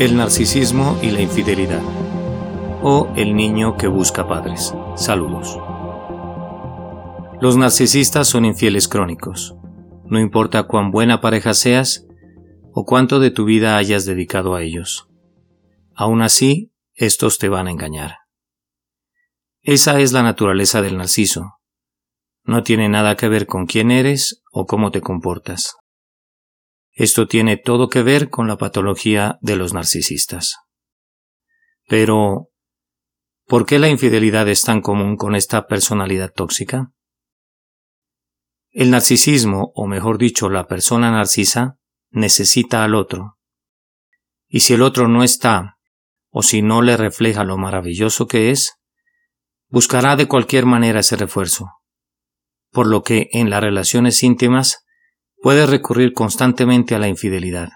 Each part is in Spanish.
El narcisismo y la infidelidad. O el niño que busca padres. Saludos. Los narcisistas son infieles crónicos. No importa cuán buena pareja seas o cuánto de tu vida hayas dedicado a ellos. Aún así, estos te van a engañar. Esa es la naturaleza del narciso. No tiene nada que ver con quién eres o cómo te comportas. Esto tiene todo que ver con la patología de los narcisistas. Pero, ¿por qué la infidelidad es tan común con esta personalidad tóxica? El narcisismo, o mejor dicho, la persona narcisa, necesita al otro. Y si el otro no está, o si no le refleja lo maravilloso que es, buscará de cualquier manera ese refuerzo. Por lo que en las relaciones íntimas puede recurrir constantemente a la infidelidad.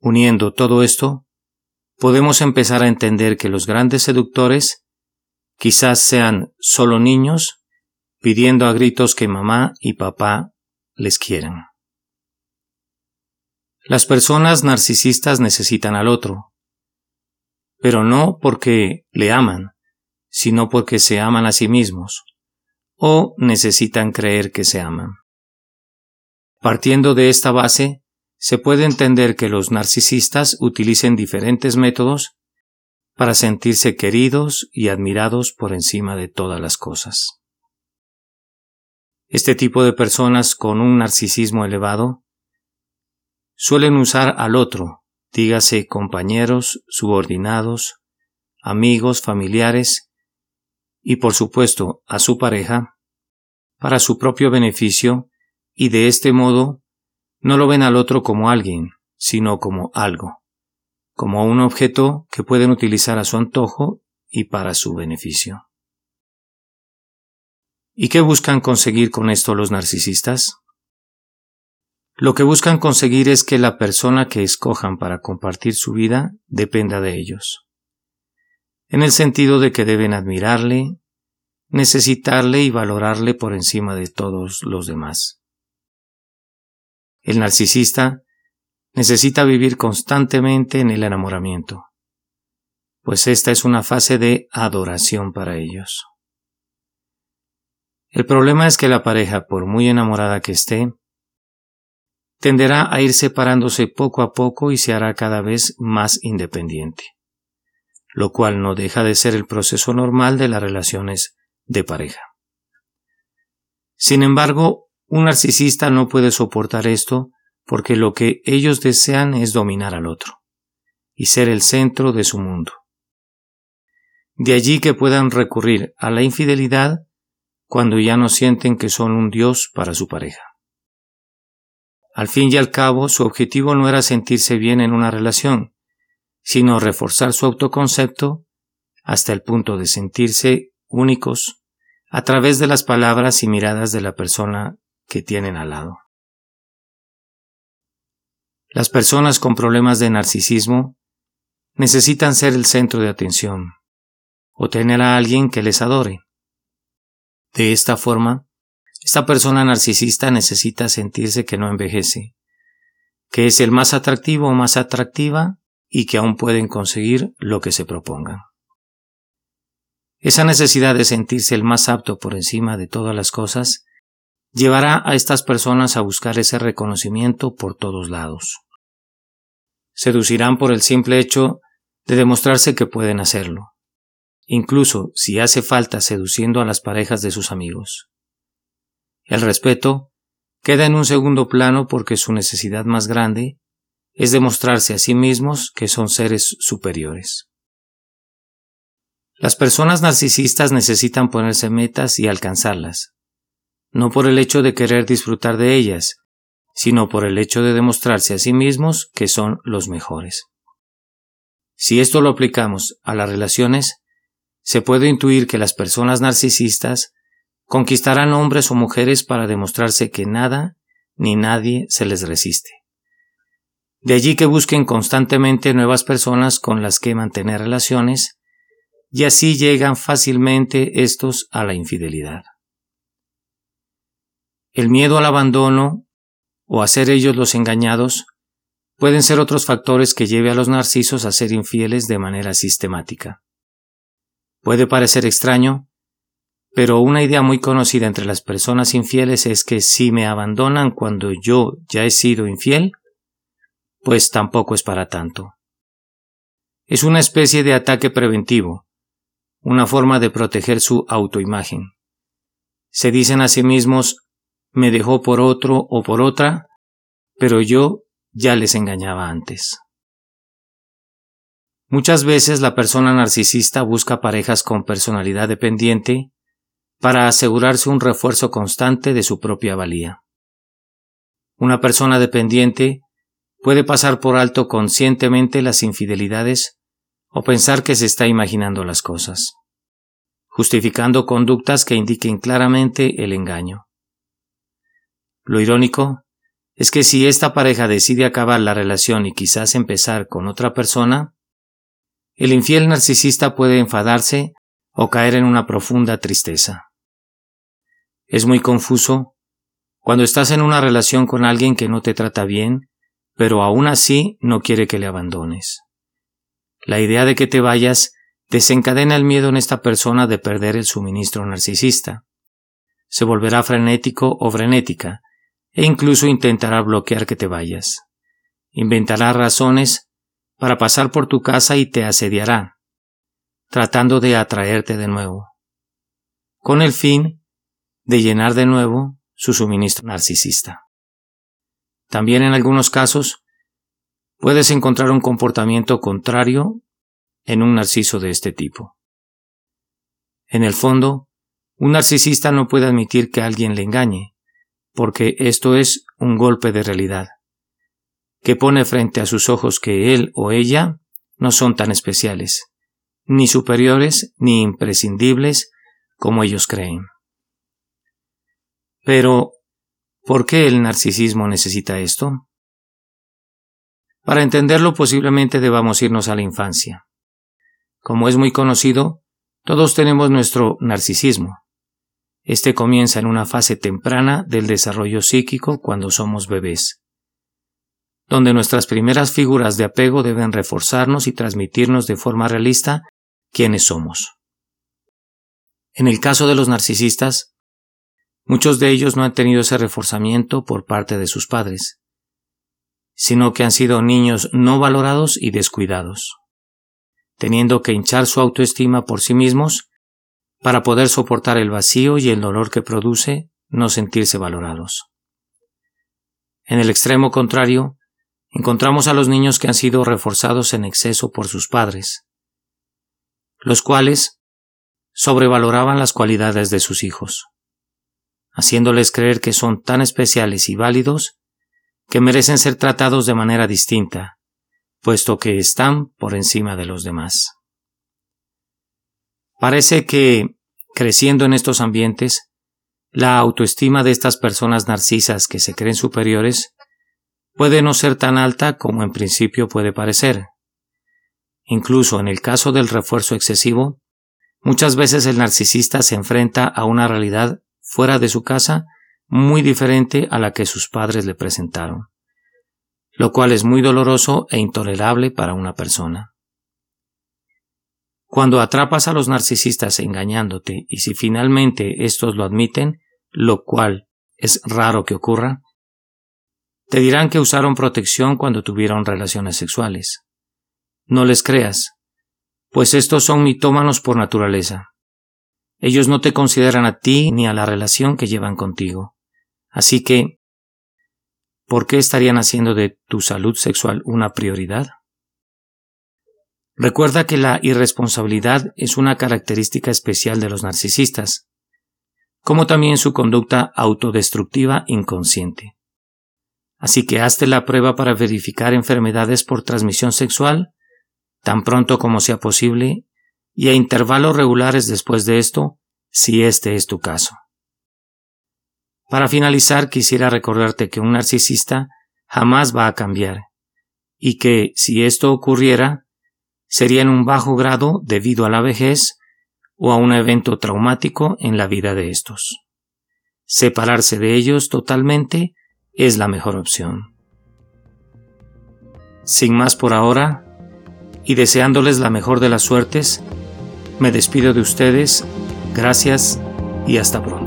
Uniendo todo esto, podemos empezar a entender que los grandes seductores quizás sean solo niños pidiendo a gritos que mamá y papá les quieran. Las personas narcisistas necesitan al otro, pero no porque le aman, sino porque se aman a sí mismos, o necesitan creer que se aman. Partiendo de esta base, se puede entender que los narcisistas utilicen diferentes métodos para sentirse queridos y admirados por encima de todas las cosas. Este tipo de personas con un narcisismo elevado suelen usar al otro, dígase compañeros, subordinados, amigos, familiares y por supuesto a su pareja, para su propio beneficio y de este modo no lo ven al otro como alguien, sino como algo, como un objeto que pueden utilizar a su antojo y para su beneficio. ¿Y qué buscan conseguir con esto los narcisistas? Lo que buscan conseguir es que la persona que escojan para compartir su vida dependa de ellos, en el sentido de que deben admirarle, necesitarle y valorarle por encima de todos los demás. El narcisista necesita vivir constantemente en el enamoramiento, pues esta es una fase de adoración para ellos. El problema es que la pareja, por muy enamorada que esté, tenderá a ir separándose poco a poco y se hará cada vez más independiente, lo cual no deja de ser el proceso normal de las relaciones de pareja. Sin embargo, un narcisista no puede soportar esto porque lo que ellos desean es dominar al otro y ser el centro de su mundo. De allí que puedan recurrir a la infidelidad cuando ya no sienten que son un dios para su pareja. Al fin y al cabo, su objetivo no era sentirse bien en una relación, sino reforzar su autoconcepto hasta el punto de sentirse únicos a través de las palabras y miradas de la persona que tienen al lado. Las personas con problemas de narcisismo necesitan ser el centro de atención o tener a alguien que les adore. De esta forma, esta persona narcisista necesita sentirse que no envejece, que es el más atractivo o más atractiva y que aún pueden conseguir lo que se propongan. Esa necesidad de sentirse el más apto por encima de todas las cosas llevará a estas personas a buscar ese reconocimiento por todos lados. Seducirán por el simple hecho de demostrarse que pueden hacerlo, incluso si hace falta seduciendo a las parejas de sus amigos. El respeto queda en un segundo plano porque su necesidad más grande es demostrarse a sí mismos que son seres superiores. Las personas narcisistas necesitan ponerse metas y alcanzarlas, no por el hecho de querer disfrutar de ellas, sino por el hecho de demostrarse a sí mismos que son los mejores. Si esto lo aplicamos a las relaciones, se puede intuir que las personas narcisistas conquistarán hombres o mujeres para demostrarse que nada ni nadie se les resiste. De allí que busquen constantemente nuevas personas con las que mantener relaciones, y así llegan fácilmente estos a la infidelidad. El miedo al abandono o a ellos los engañados pueden ser otros factores que lleve a los narcisos a ser infieles de manera sistemática. Puede parecer extraño, pero una idea muy conocida entre las personas infieles es que si me abandonan cuando yo ya he sido infiel, pues tampoco es para tanto. Es una especie de ataque preventivo, una forma de proteger su autoimagen. Se dicen a sí mismos me dejó por otro o por otra, pero yo ya les engañaba antes. Muchas veces la persona narcisista busca parejas con personalidad dependiente para asegurarse un refuerzo constante de su propia valía. Una persona dependiente puede pasar por alto conscientemente las infidelidades o pensar que se está imaginando las cosas, justificando conductas que indiquen claramente el engaño. Lo irónico es que si esta pareja decide acabar la relación y quizás empezar con otra persona, el infiel narcisista puede enfadarse o caer en una profunda tristeza. Es muy confuso cuando estás en una relación con alguien que no te trata bien, pero aún así no quiere que le abandones. La idea de que te vayas desencadena el miedo en esta persona de perder el suministro narcisista. Se volverá frenético o frenética, e incluso intentará bloquear que te vayas. Inventará razones para pasar por tu casa y te asediará, tratando de atraerte de nuevo, con el fin de llenar de nuevo su suministro narcisista. También en algunos casos puedes encontrar un comportamiento contrario en un narciso de este tipo. En el fondo, un narcisista no puede admitir que alguien le engañe, porque esto es un golpe de realidad, que pone frente a sus ojos que él o ella no son tan especiales, ni superiores ni imprescindibles como ellos creen. Pero, ¿por qué el narcisismo necesita esto? Para entenderlo posiblemente debamos irnos a la infancia. Como es muy conocido, todos tenemos nuestro narcisismo, este comienza en una fase temprana del desarrollo psíquico cuando somos bebés, donde nuestras primeras figuras de apego deben reforzarnos y transmitirnos de forma realista quiénes somos. En el caso de los narcisistas, muchos de ellos no han tenido ese reforzamiento por parte de sus padres, sino que han sido niños no valorados y descuidados, teniendo que hinchar su autoestima por sí mismos para poder soportar el vacío y el dolor que produce no sentirse valorados. En el extremo contrario, encontramos a los niños que han sido reforzados en exceso por sus padres, los cuales sobrevaloraban las cualidades de sus hijos, haciéndoles creer que son tan especiales y válidos que merecen ser tratados de manera distinta, puesto que están por encima de los demás. Parece que, creciendo en estos ambientes, la autoestima de estas personas narcisas que se creen superiores puede no ser tan alta como en principio puede parecer. Incluso en el caso del refuerzo excesivo, muchas veces el narcisista se enfrenta a una realidad fuera de su casa muy diferente a la que sus padres le presentaron, lo cual es muy doloroso e intolerable para una persona. Cuando atrapas a los narcisistas engañándote y si finalmente estos lo admiten, lo cual es raro que ocurra, te dirán que usaron protección cuando tuvieron relaciones sexuales. No les creas, pues estos son mitómanos por naturaleza. Ellos no te consideran a ti ni a la relación que llevan contigo. Así que, ¿por qué estarían haciendo de tu salud sexual una prioridad? Recuerda que la irresponsabilidad es una característica especial de los narcisistas, como también su conducta autodestructiva inconsciente. Así que hazte la prueba para verificar enfermedades por transmisión sexual tan pronto como sea posible y a intervalos regulares después de esto, si este es tu caso. Para finalizar, quisiera recordarte que un narcisista jamás va a cambiar, y que, si esto ocurriera, sería en un bajo grado debido a la vejez o a un evento traumático en la vida de estos. Separarse de ellos totalmente es la mejor opción. Sin más por ahora, y deseándoles la mejor de las suertes, me despido de ustedes, gracias y hasta pronto.